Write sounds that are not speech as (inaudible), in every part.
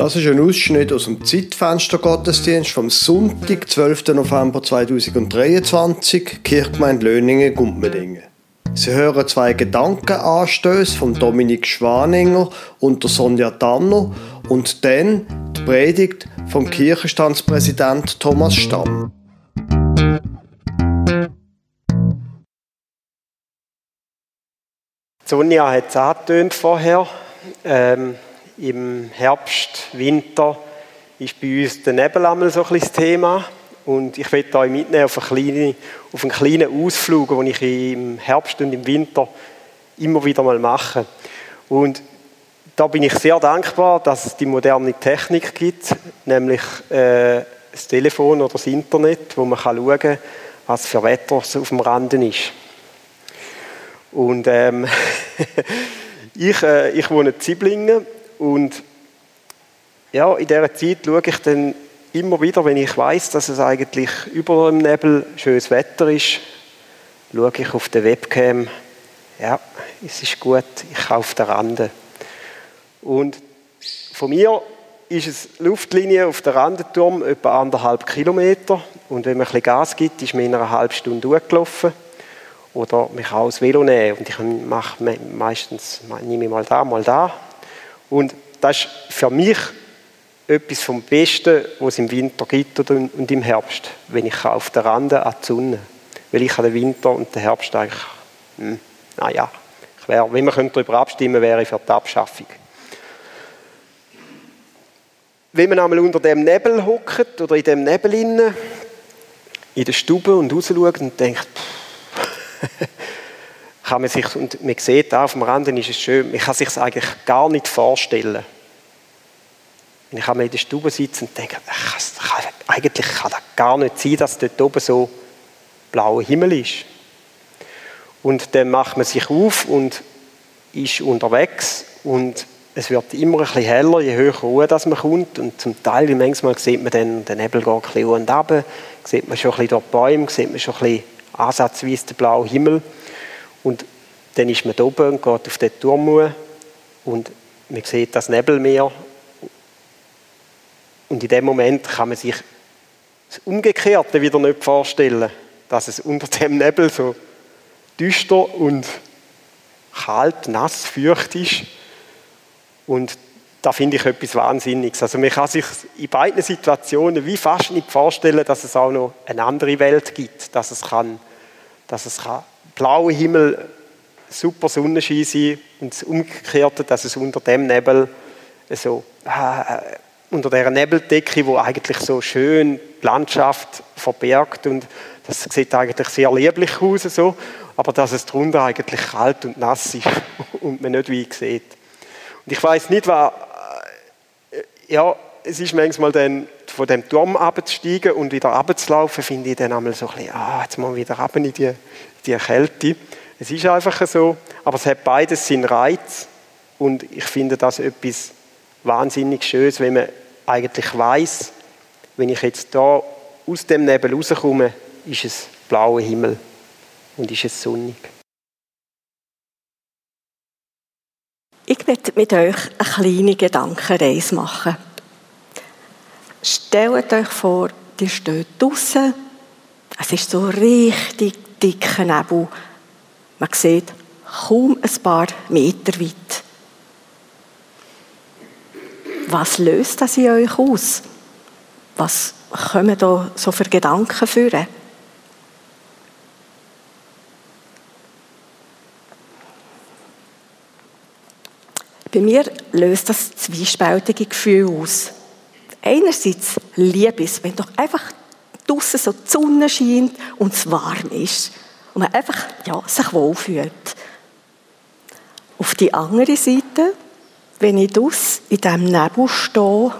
Das ist ein Ausschnitt aus dem Zeitfenster-Gottesdienst vom Sonntag, 12. November 2023, Kirchgemeinde Löningen, Gumpmedingen. Sie hören zwei Gedankenanstöße von Dominik Schwaninger und Sonja Tanner und dann die Predigt vom Kirchenstandspräsident Thomas Stamm. Sonja hat es angetönt vorher. Ähm im Herbst, Winter ist bei uns der Nebel einmal so ein das Thema. Und ich möchte euch mitnehmen auf, eine kleine, auf einen kleinen Ausflug, den ich im Herbst und im Winter immer wieder mal mache. Und da bin ich sehr dankbar, dass es die moderne Technik gibt, nämlich äh, das Telefon oder das Internet, wo man schauen kann, was für Wetter auf dem Randen ist. Und ähm, (laughs) ich, äh, ich wohne in Ziblingen und ja, in dieser Zeit schaue ich dann immer wieder, wenn ich weiß, dass es eigentlich über dem Nebel schönes Wetter ist, schaue ich auf der Webcam, ja, es ist gut, ich kaufe den Rande. Und von mir ist es Luftlinie auf der Randenturm etwa anderthalb Kilometer und wenn man ein bisschen Gas gibt, ist man in einer halben Stunde durchgelaufen. Oder man kann auch das Velo nehmen und ich mache meistens, nehme ich mal da, mal da und das ist für mich etwas vom Besten, was es im Winter gibt und im Herbst, wenn ich auf der Rande an die Sonne. Weil ich den Winter und den Herbst eigentlich, hm, naja, ich wär, wenn wir darüber abstimmen wäre ich für die Abschaffung. Wenn man einmal unter dem Nebel hockt oder in dem Nebel innen, in der Stube und rausschaut und denkt, (laughs) kann man sich, und man sieht auch auf dem Rand ist es schön, man kann sich eigentlich gar nicht vorstellen. Und ich kann mir in der Stube sitzen und denke, kann, eigentlich kann das gar nicht sein, dass dort oben so blauer Himmel ist. Und dann macht man sich auf und ist unterwegs und es wird immer ein bisschen heller, je höher Ruhe dass man kommt. Und zum Teil, manchmal sieht man dann, der Nebel geht ein bisschen und runter, sieht man schon ein bisschen die Bäume, sieht man schon ein bisschen ansatzweise den blauen Himmel. Und dann ist man da oben und geht auf den Turm und man sieht das Nebelmeer. Und in dem Moment kann man sich das Umgekehrte wieder nicht vorstellen, dass es unter dem Nebel so düster und kalt, nass, feucht ist. Und da finde ich etwas Wahnsinniges. Also man kann sich in beiden Situationen wie fast nicht vorstellen, dass es auch noch eine andere Welt gibt, dass es kann, dass es kann blaue Himmel, super Sonnenschein sein und das Umgekehrte, dass es unter dem Nebel so äh, unter der Nebeldecke, wo eigentlich so schön die Landschaft verbergt und das sieht eigentlich sehr lieblich aus so, aber dass es drunter eigentlich kalt und nass ist (laughs) und man nicht wie sieht. Und ich weiß nicht, was äh, ja, es ist manchmal dann von dem Turm abzusteigen und wieder abzulaufen, finde ich dann einmal so ein bisschen, ah, jetzt mal wieder runter in die, die Kälte. Es ist einfach so, aber es hat beides seinen Reiz und ich finde das etwas wahnsinnig Schönes, wenn man eigentlich weiß, wenn ich jetzt da aus dem Nebel rauskomme, ist es blauer Himmel und ist es sonnig. Ich möchte mit euch eine kleine Gedankenreise machen. Stellt euch vor, ihr steht draußen, es ist so richtig dicker Nebel. Man sieht kaum ein paar Meter weit. Was löst das in euch aus? Was kommen da so für Gedanken führen? Bei mir löst das zwiespältige Gefühl aus. Einerseits liebe ich es, wenn doch einfach draußen so die Sonne scheint und es warm ist und man einfach ja, sich wohlfühlt. Auf die andere Seite, wenn ich draußen in diesem Nebel stehe,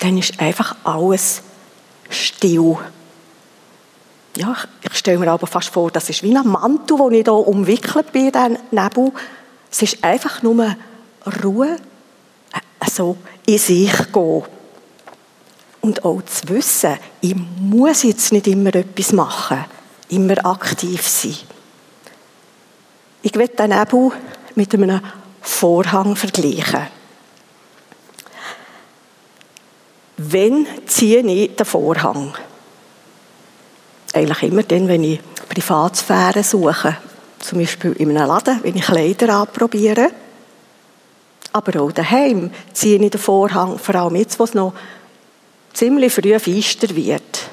dann ist einfach alles still. Ja, ich stelle mir aber fast vor, das ist wie ein Mantel, den ich hier umwickelt bin, in Nebel. Es ist einfach nur Ruhe, also in sich gehen. Und auch zu wissen, ich muss jetzt nicht immer etwas machen, immer aktiv sein. Ich werde den Nebel mit einem Vorhang vergleichen. Wenn ziehe ich den Vorhang? Eigentlich immer dann, wenn ich Privatsphäre suche. Zum Beispiel in einem Laden, wenn ich Kleider anprobiere. Aber auch daheim ziehe ich den Vorhang, vor allem jetzt, wo es noch ziemlich früh feister wird.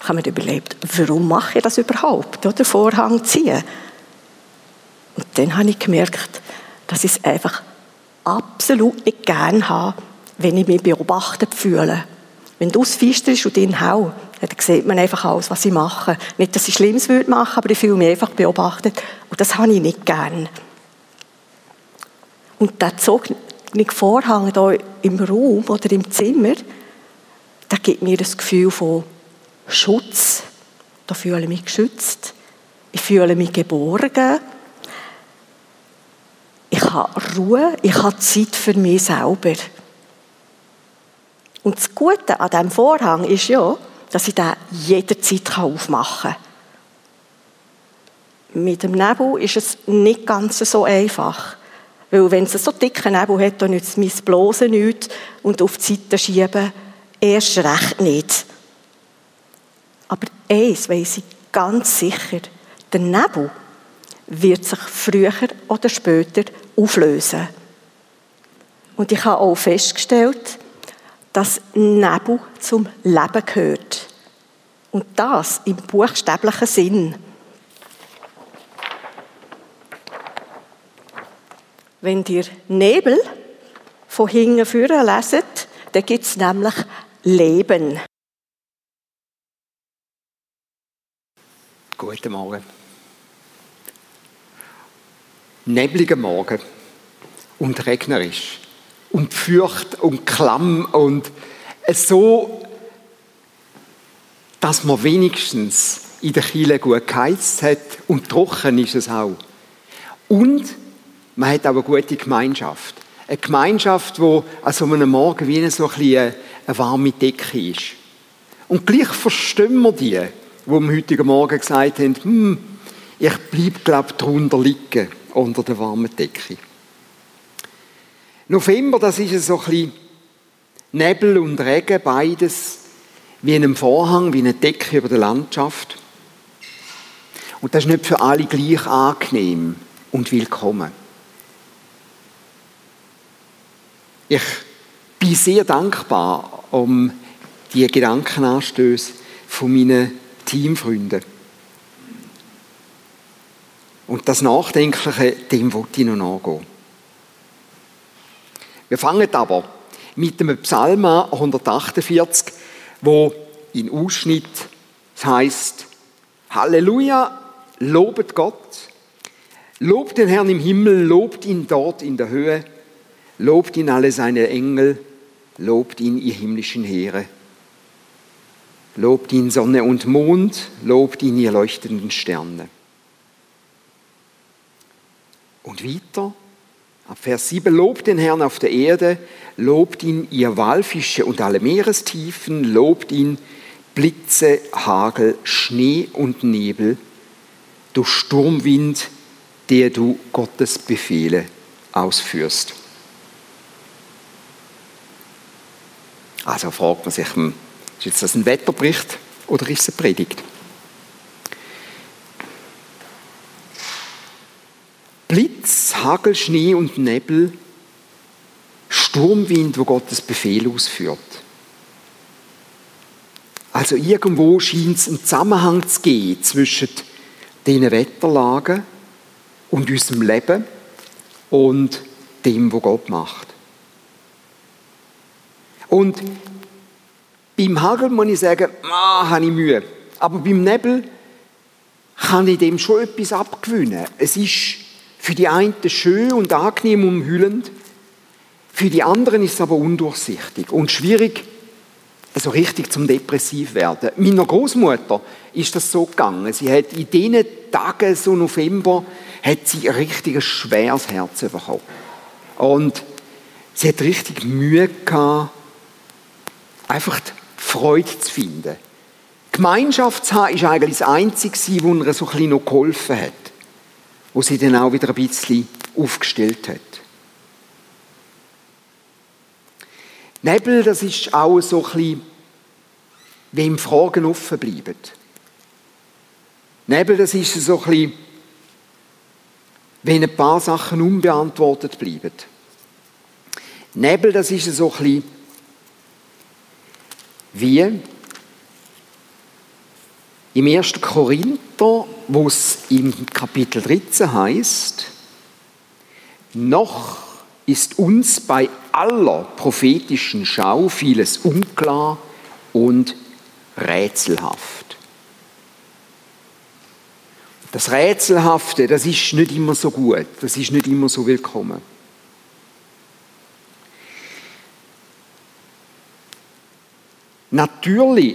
Ich habe mir überlegt, warum mache ich das überhaupt, den Vorhang ziehen? Und dann habe ich gemerkt, dass ich es einfach absolut nicht gern habe, wenn ich mich beobachtet fühle. Wenn das feister ist und in Hau, dann sieht man einfach alles, was ich mache. Nicht, dass ich Schlimmes würde aber ich fühle mich einfach beobachtet. Und das habe ich nicht gern. Und der zogene Vorhang hier im Raum oder im Zimmer, der gibt mir das Gefühl von Schutz. Da fühle ich mich geschützt. Ich fühle mich geborgen. Ich habe Ruhe, ich habe Zeit für mich selber. Und das Gute an diesem Vorhang ist ja, dass ich den jederzeit aufmachen kann. Mit dem Nebel ist es nicht ganz so einfach. Weil wenn es so dicken Nebel hat, dann nützt mein Blosen nichts und auf die Seite schieben erst recht nicht. Aber eins weiss ich ganz sicher, der Nebel wird sich früher oder später auflösen. Und ich habe auch festgestellt, dass Nebel zum Leben gehört. Und das im buchstäblichen Sinn. Wenn ihr Nebel von hinten führen leset, dann gibt es nämlich Leben. Guten Morgen. Nebliger Morgen und regnerisch und fürcht und klamm und so, dass man wenigstens in der Kille gut geheizt hat und trocken ist es auch. Und man hat auch eine gute Gemeinschaft. Eine Gemeinschaft, wo an so einem Morgen wie so ein eine, warme Decke ist. Und gleich verstehen wir die, die am heutigen Morgen gesagt haben, hm, ich bleibe, glaube ich, drunter liegen, unter der warmen Decke. November, das ist so ein bisschen Nebel und Regen, beides wie in einem Vorhang, wie eine Decke über der Landschaft. Und das ist nicht für alle gleich angenehm und willkommen. Ich bin sehr dankbar um die Gedankenanstöße von meinen Teamfreunden. Und das Nachdenkliche, dem wollte ich noch nachgehen. Wir fangen aber mit dem Psalm 148, wo in Ausschnitt heißt: Halleluja, lobet Gott, lobt den Herrn im Himmel, lobt ihn dort in der Höhe Lobt ihn alle seine Engel, lobt ihn ihr himmlischen Heere. Lobt ihn Sonne und Mond, lobt ihn ihr leuchtenden Sterne. Und weiter, ab Vers 7, lobt den Herrn auf der Erde, lobt ihn ihr Walfische und alle Meerestiefen, lobt ihn Blitze, Hagel, Schnee und Nebel, du Sturmwind, der du Gottes Befehle ausführst. Also fragt man sich, hm, ist jetzt das ein Wetterbericht oder ist es eine Predigt? Blitz, Hagel, Schnee und Nebel, Sturmwind, wo Gottes Befehl ausführt. Also irgendwo scheint es einen Zusammenhang zu geben zwischen diesen Wetterlagen und unserem Leben und dem, was Gott macht. Und beim Hagel muss ich sagen, ah, habe ich Mühe. Aber beim Nebel kann ich dem schon etwas abgewinnen. Es ist für die einen schön und angenehm umhüllend, für die anderen ist es aber undurchsichtig und schwierig, also richtig zum depressiv werden. Meiner Großmutter ist das so gegangen. Sie hat in diesen Tagen, so November, hat sie ein richtig schweres Herz bekommen. Und sie hat richtig Mühe gehabt, einfach Freude zu finden. Gemeinschaft zu haben, ist eigentlich das Einzige, was ihr so ein bisschen noch geholfen hat. Wo sie dann auch wieder ein bisschen aufgestellt hat. Nebel, das ist auch so ein bisschen, wem Fragen offen bleiben. Nebel, das ist so ein bisschen, wenn ein paar Sachen unbeantwortet bleiben. Nebel, das ist so ein bisschen wie im 1. Korinther, wo es im Kapitel 13 heißt, noch ist uns bei aller prophetischen Schau vieles unklar und rätselhaft. Das Rätselhafte, das ist nicht immer so gut, das ist nicht immer so willkommen. Natürlich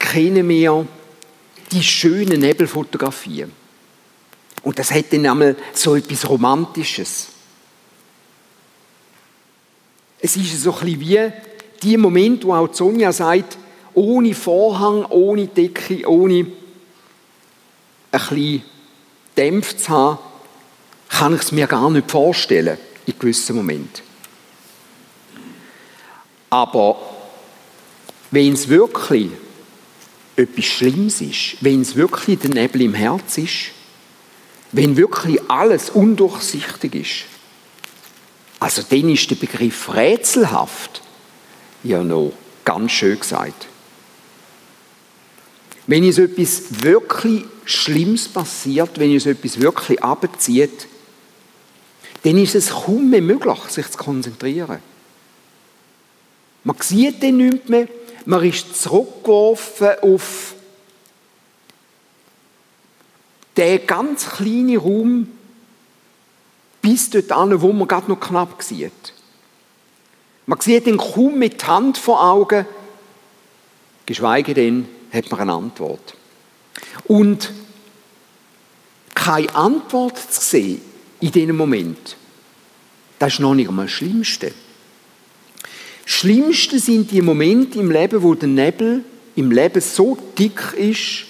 kennen wir die schönen Nebelfotografien. Und das hat dann einmal so etwas Romantisches. Es ist so ein wie die Moment, wo auch Sonja sagt, ohne Vorhang, ohne Decke, ohne ein bisschen Dämpf zu haben, kann ich es mir gar nicht vorstellen, in gewissen Momenten. Aber wenn es wirklich etwas Schlimmes ist, wenn es wirklich der Nebel im Herz ist, wenn wirklich alles undurchsichtig ist, also dann ist der Begriff rätselhaft ja noch ganz schön gesagt. Wenn uns etwas wirklich Schlimmes passiert, wenn uns etwas wirklich abzieht, dann ist es kaum mehr möglich, sich zu konzentrieren. Man sieht dann nichts mehr, man ist zurückgeworfen auf den ganz kleinen Raum bis dort an, wo man gerade noch knapp sieht. Man sieht ihn kaum mit der Hand vor Augen, geschweige denn hat man eine Antwort. Und keine Antwort zu sehen in diesem Moment, das ist noch nicht einmal das Schlimmste. Schlimmste sind die Momente im Leben, wo der Nebel im Leben so dick ist,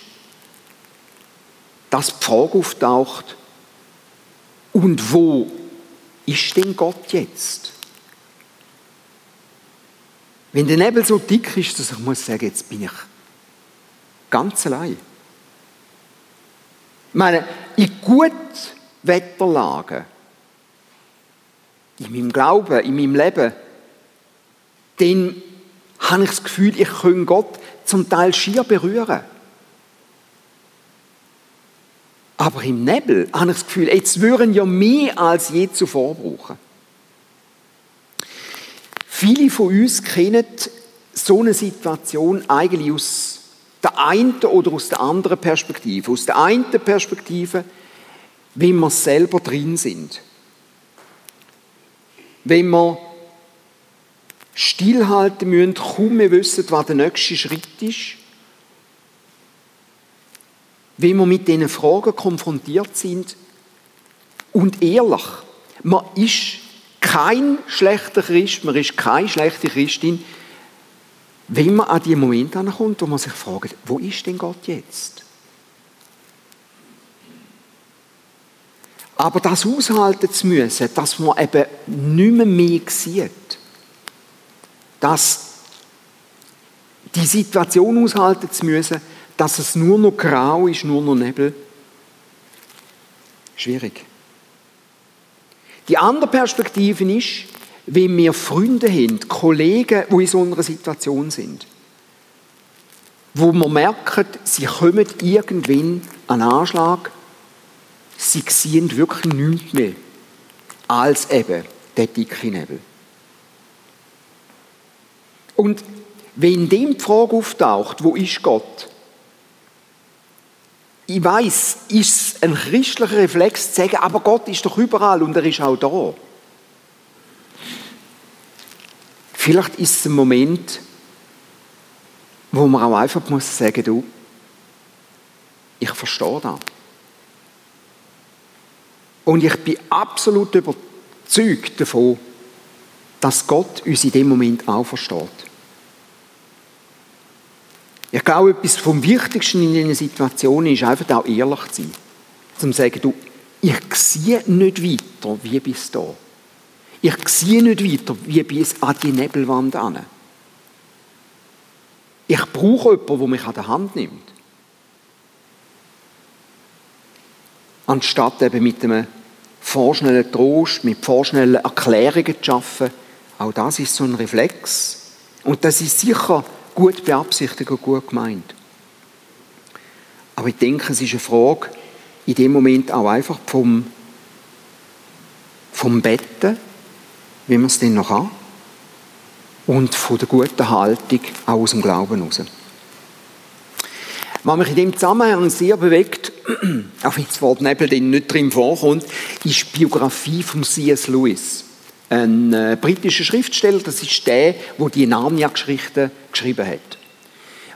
dass die Frage auftaucht, und wo ist denn Gott jetzt? Wenn der Nebel so dick ist, dass ich muss sagen, jetzt bin ich ganz allein. Ich meine, in guten Wetterlagen, in meinem Glauben, in meinem Leben, dann habe ich das Gefühl, ich könnte Gott zum Teil schier berühren. Aber im Nebel habe ich das Gefühl, jetzt würden ja mehr als je zuvor brauchen. Viele von uns kennen so eine Situation eigentlich aus der einen oder aus der anderen Perspektive. Aus der einen Perspektive, wenn wir selber drin sind. Wenn wir stillhalten müssen, kaum mehr wissen, was der nächste Schritt ist. Wenn wir mit diesen Fragen konfrontiert sind und ehrlich, man ist kein schlechter Christ, man ist keine schlechte Christin, wenn man an die Momente ankommt, wo man sich fragt, wo ist denn Gott jetzt? Aber das aushalten zu müssen, dass man eben nicht mehr mehr sieht, dass die Situation aushalten zu müssen, dass es nur noch grau ist, nur noch Nebel. Schwierig. Die andere Perspektive ist, wenn wir Freunde haben, Kollegen, die in so einer Situation sind, wo man merkt, sie kommen irgendwann an Anschlag, sie sehen wirklich nichts mehr als eben der dicke Nebel. Und wenn dem die Frage auftaucht, wo ist Gott? Ich weiß, ist es ein christlicher Reflex zu sagen, aber Gott ist doch überall und er ist auch da. Vielleicht ist es ein Moment, wo man auch einfach muss sagen, du, ich verstehe das. Und ich bin absolut überzeugt davon, dass Gott uns in dem Moment auch versteht. Ich glaube, etwas vom Wichtigsten in diesen Situationen ist einfach auch ehrlich zu sein. Zum zu sagen, du, ich sehe nicht weiter wie bis da. Ich sehe nicht weiter, wie bis an die Nebelwand an. Ich brauche jemanden, der mich an der Hand nimmt. Anstatt eben mit einem vorschnellen Trost, mit vorschnellen Erklärungen zu arbeiten. Auch das ist so ein Reflex. Und das ist sicher gut beabsichtigt und gut gemeint. Aber ich denke, es ist eine Frage in dem Moment auch einfach vom, vom Betten, wie man es denn noch hat, und von der guten Haltung auch aus dem Glauben heraus. Was mich in dem Zusammenhang sehr bewegt, (clears throat) auch wenn das Wort Nebel nicht drin vorkommt, ist die Biografie von C.S. Lewis. Ein äh, britischer Schriftsteller, das ist der, der die Narnia-Geschichten geschrieben hat.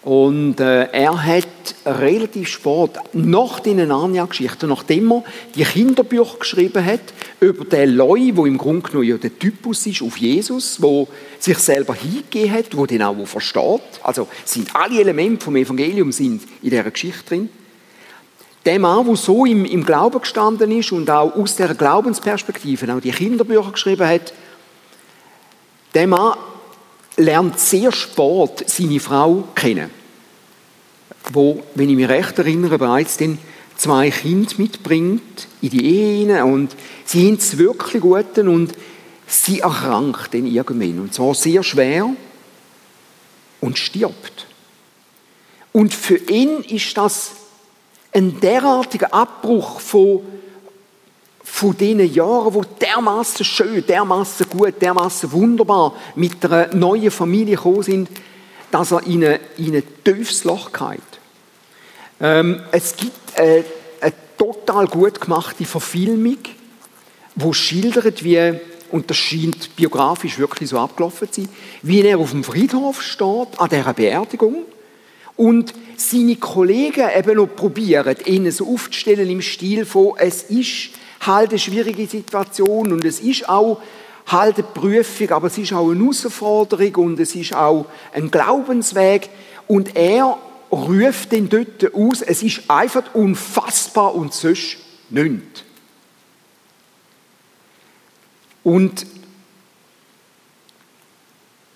Und äh, er hat relativ spät, nach den Narnia-Geschichten, nachdem er die Kinderbücher geschrieben hat, über den Leu, wo im Grunde genommen ja der Typus ist auf Jesus, wo sich selber hingegeben hat, wo den auch versteht. Also sind alle Elemente vom Evangelium sind in dieser Geschichte drin. Der Mann, der so im, im Glauben gestanden ist und auch aus dieser Glaubensperspektive auch die Kinderbücher geschrieben hat, der Mann lernt sehr spät seine Frau kennen, wo, wenn ich mich recht erinnere, bereits den zwei Kinder mitbringt in die Ehe und sie haben es wirklich gut und sie erkrankt dann irgendwann und zwar sehr schwer und stirbt. Und für ihn ist das ein derartiger Abbruch von von diesen Jahren, wo dermaßen schön, dermaßen gut, dermaßen wunderbar mit einer neuen Familie gekommen sind, dass er in ein, in ein tiefes Loch geht. Ähm, es gibt eine, eine, total gut gemachte Verfilmung, wo schildert, wie, und das scheint biografisch wirklich so abgelaufen zu sein, wie er auf dem Friedhof steht, an dieser Beerdigung, und seine Kollegen eben noch probieren, ihn so aufzustellen im Stil von, es ist halt eine schwierige Situation und es ist auch halt eine Prüfung, aber es ist auch eine Herausforderung und es ist auch ein Glaubensweg und er ruft den dort aus, es ist einfach unfassbar und sonst nichts. Und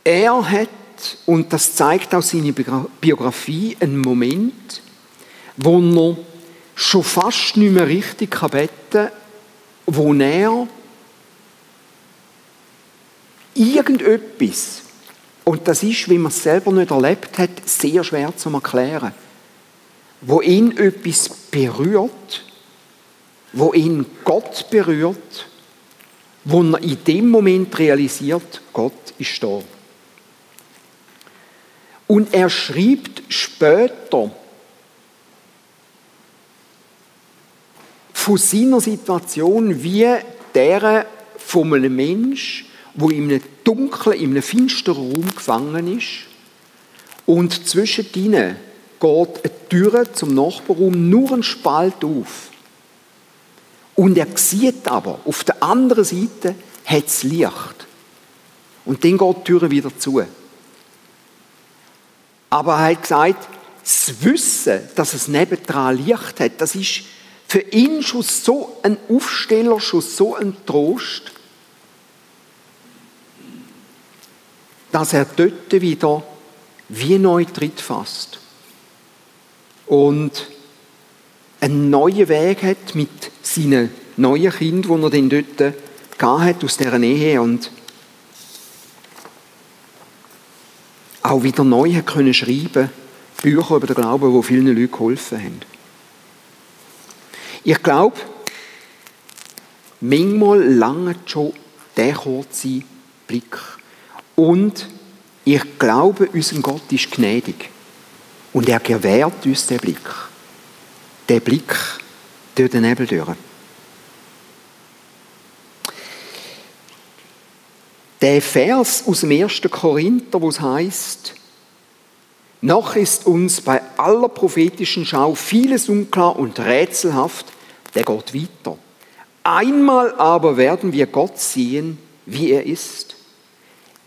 er hat, und das zeigt auch seine Biografie, einen Moment, wo er schon fast nicht mehr richtig beten kann, wo er irgendetwas, und das ist, wie man es selber nicht erlebt hat, sehr schwer zu erklären, wo ihn etwas berührt, wo ihn Gott berührt, wo er in dem Moment realisiert, Gott ist da. Und er schreibt später, von seiner Situation wie der von einem Mensch, wo in einem dunklen, in einem finsteren Raum gefangen ist und zwischen ihnen geht eine Tür zum Nachbarraum nur ein Spalt auf. Und er sieht aber, auf der anderen Seite hat es Licht. Und dann geht die Tür wieder zu. Aber er hat gesagt, das Wissen, dass es nebendran Licht hat, das ist für ihn schon so ein Aufsteller, schon so ein Trost, dass er dort wieder wie neu Tritt fasst. Und einen neuen Weg hat mit seinen neuen Kindern, die er dann dort hat aus dieser Nähe und auch wieder neu hat können schreiben Bücher über den Glauben, die vielen Leuten geholfen haben. Ich glaube, manchmal lange schon der kurze Blick. Und ich glaube, unser Gott ist gnädig. Und er gewährt uns den Blick. Den Blick durch den Nebel durch. Der Vers aus dem 1. Korinther, wo es heißt, noch ist uns bei aller prophetischen Schau vieles unklar und rätselhaft, der geht weiter. Einmal aber werden wir Gott sehen, wie er ist.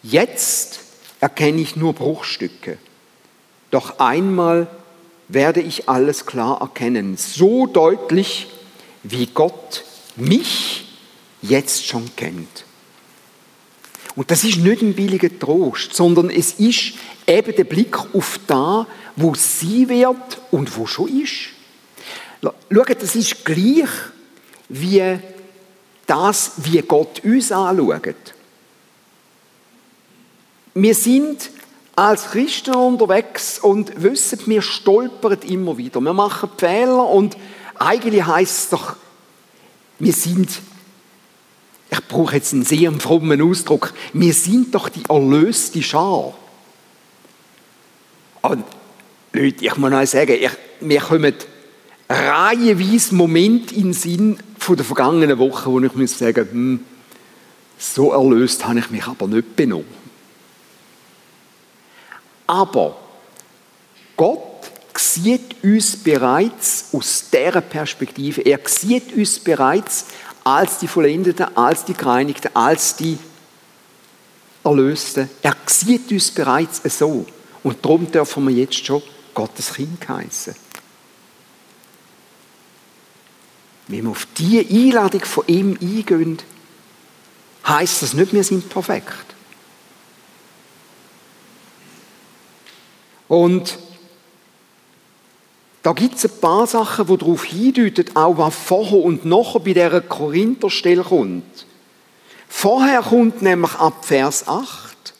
Jetzt erkenne ich nur Bruchstücke. Doch einmal werde ich alles klar erkennen, so deutlich, wie Gott mich jetzt schon kennt. Und das ist nicht ein billiger Trost, sondern es ist eben der Blick auf da, wo sie wird und wo schon ist. Schaut, das ist gleich wie das, wie Gott uns anschaut. Wir sind als Christen unterwegs und wissen, wir stolpern immer wieder. Wir machen Fehler und eigentlich heißt es doch, wir sind, ich brauche jetzt einen sehr frommen Ausdruck, wir sind doch die erlöste Schar. Und Leute, ich muss euch sagen, ich, mir kommen reihenweise Momente in den Sinn von der vergangenen Woche, wo ich muss sagen, hm, so erlöst habe ich mich aber nicht benommen. Aber Gott sieht uns bereits aus dieser Perspektive. Er sieht uns bereits als die Vollendeten, als die Gereinigten, als die Erlösten. Er sieht uns bereits so. Und darum dürfen wir jetzt schon Gottes Kind heißen. Wenn wir auf diese Einladung von ihm eingehen, heißt das nicht, wir sind perfekt. Und da gibt es ein paar Sachen, die darauf hindeuten, auch was vorher und nachher bei dieser Korintherstelle kommt. Vorher kommt nämlich ab Vers 8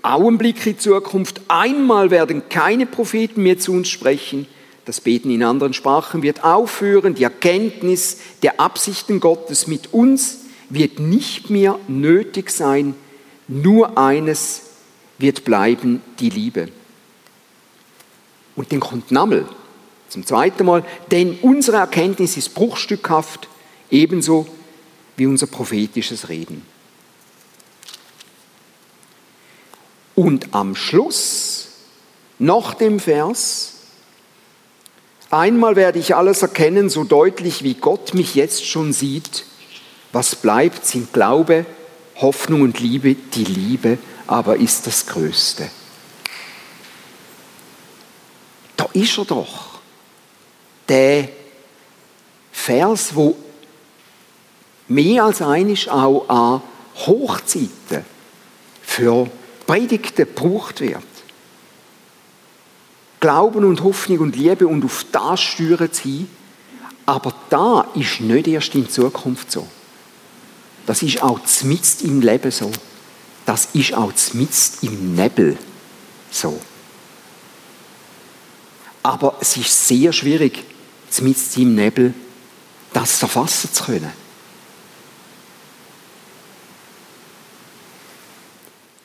auch ein Blick in Zukunft. Einmal werden keine Propheten mehr zu uns sprechen. Das Beten in anderen Sprachen wird aufhören. Die Erkenntnis der Absichten Gottes mit uns wird nicht mehr nötig sein. Nur eines wird bleiben, die Liebe. Und dann kommt Nammel zum zweiten Mal, denn unsere Erkenntnis ist bruchstückhaft, ebenso wie unser prophetisches Reden. Und am Schluss, nach dem Vers, einmal werde ich alles erkennen, so deutlich wie Gott mich jetzt schon sieht. Was bleibt, sind Glaube, Hoffnung und Liebe. Die Liebe aber ist das Größte. Da ist er doch. Der Vers, wo mehr als einisch auch an Hochzeiten für Predigten gebraucht wird. Glauben und Hoffnung und Liebe und auf das steuern sie. Aber da ist nicht erst in Zukunft so. Das ist auch mitten im Leben so das ist auch mitten im Nebel so. Aber es ist sehr schwierig, mitten im Nebel das erfassen zu können.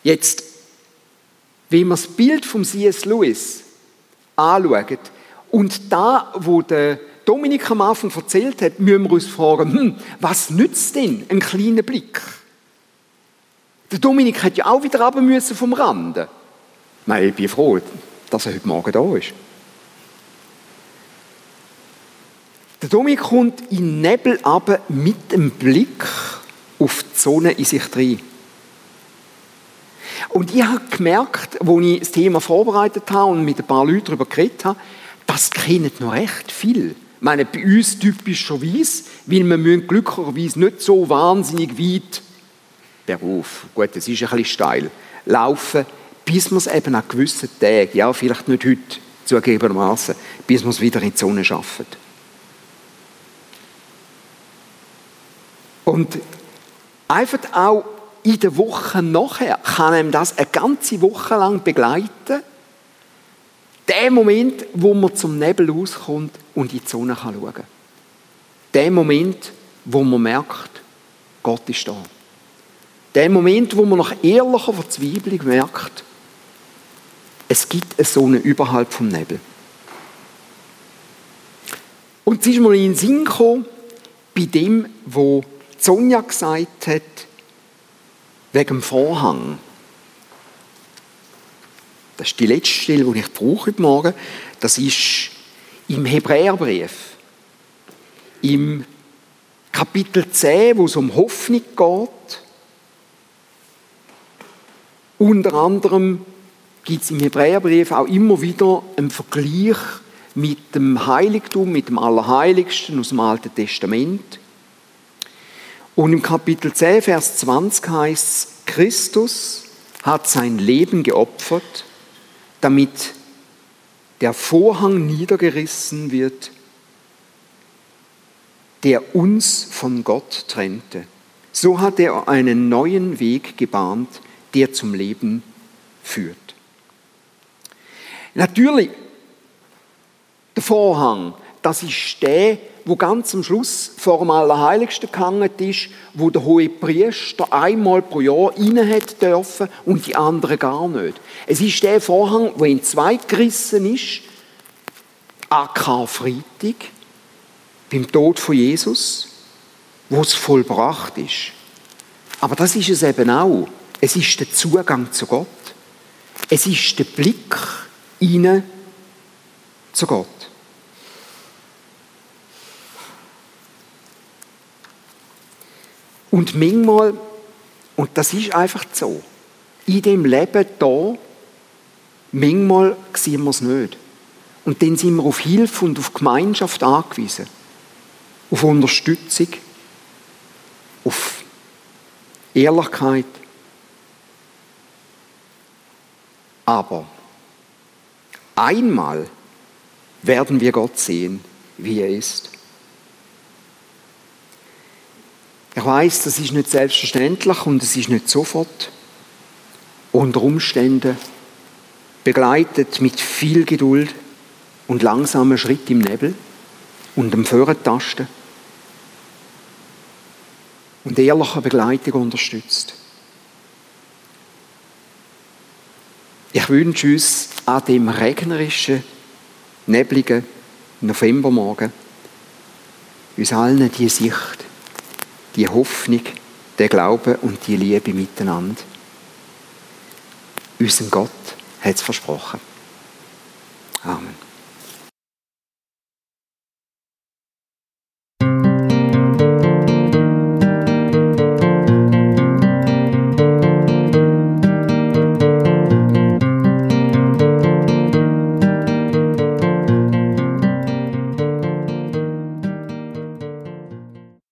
Jetzt, wenn man das Bild vom C.S. Lewis anschaut und da, wo der Dominik am Anfang erzählt hat, müssen wir uns fragen, hm, was nützt denn ein kleiner Blick? Der Dominik hat ja auch wieder runter müssen vom Rande. Ich bin froh, dass er heute Morgen da ist. Der Dominik kommt in Nebel runter mit dem Blick auf die Sonne in sich drin. Und ich habe gemerkt, als ich das Thema vorbereitet habe und mit ein paar Leuten darüber geredet habe, das kennen noch recht viel. Ich meine, bei uns typischerweise, weil wir glücklicherweise nicht so wahnsinnig weit Beruf, gut, das ist ein bisschen steil, laufen, bis man es eben an gewissen Tagen, ja, vielleicht nicht heute zugegebenermaßen, bis man es wieder in die Sonne schafft. Und einfach auch in den Wochen nachher kann einem das eine ganze Woche lang begleiten. Der Moment, wo man zum Nebel rauskommt und in die Sonne schauen kann. Der Moment, wo man merkt, Gott ist da. Der Moment, wo man nach ehrlicher Verzweiflung merkt, es gibt eine Sonne überhalb vom Nebel. Und es ist mir in den Sinn gekommen, bei dem, wo Sonja gesagt hat, wegen dem Vorhang. Das ist die letzte Stelle, die ich brauche heute Morgen. Das ist im Hebräerbrief. Im Kapitel 10, wo es um Hoffnung geht. Unter anderem gibt es im Hebräerbrief auch immer wieder einen Vergleich mit dem Heiligtum, mit dem Allerheiligsten aus dem Alten Testament. Und im Kapitel 10, Vers 20 heißt es, Christus hat sein Leben geopfert, damit der Vorhang niedergerissen wird, der uns von Gott trennte. So hat er einen neuen Weg gebahnt, der zum Leben führt. Natürlich, der Vorhang, das ist der, wo ganz am Schluss vor dem Allerheiligsten gehangen ist, wo der hohe Priester einmal pro Jahr rein hat dürfen und die anderen gar nicht. Es ist der Vorhang, wo in zwei gerissen ist, an Karfreitag, beim Tod von Jesus, wo es vollbracht ist. Aber das ist es eben auch. Es ist der Zugang zu Gott. Es ist der Blick hinein zu Gott. Und manchmal, und das ist einfach so, in dem Leben da, manchmal sehen wir es nicht. Und dann sind wir auf Hilfe und auf Gemeinschaft angewiesen. Auf Unterstützung, auf Ehrlichkeit. Aber einmal werden wir Gott sehen, wie er ist. Ich weiß, das ist nicht selbstverständlich und es ist nicht sofort. Unter Umständen begleitet mit viel Geduld und langsamen Schritt im Nebel und dem Vorentasten und ehrlicher Begleitung unterstützt. Ich wünsche uns an dem regnerischen, nebligen Novembermorgen uns allen die Sicht die Hoffnung, der Glaube und die Liebe miteinander. Unser Gott hat es versprochen. Amen.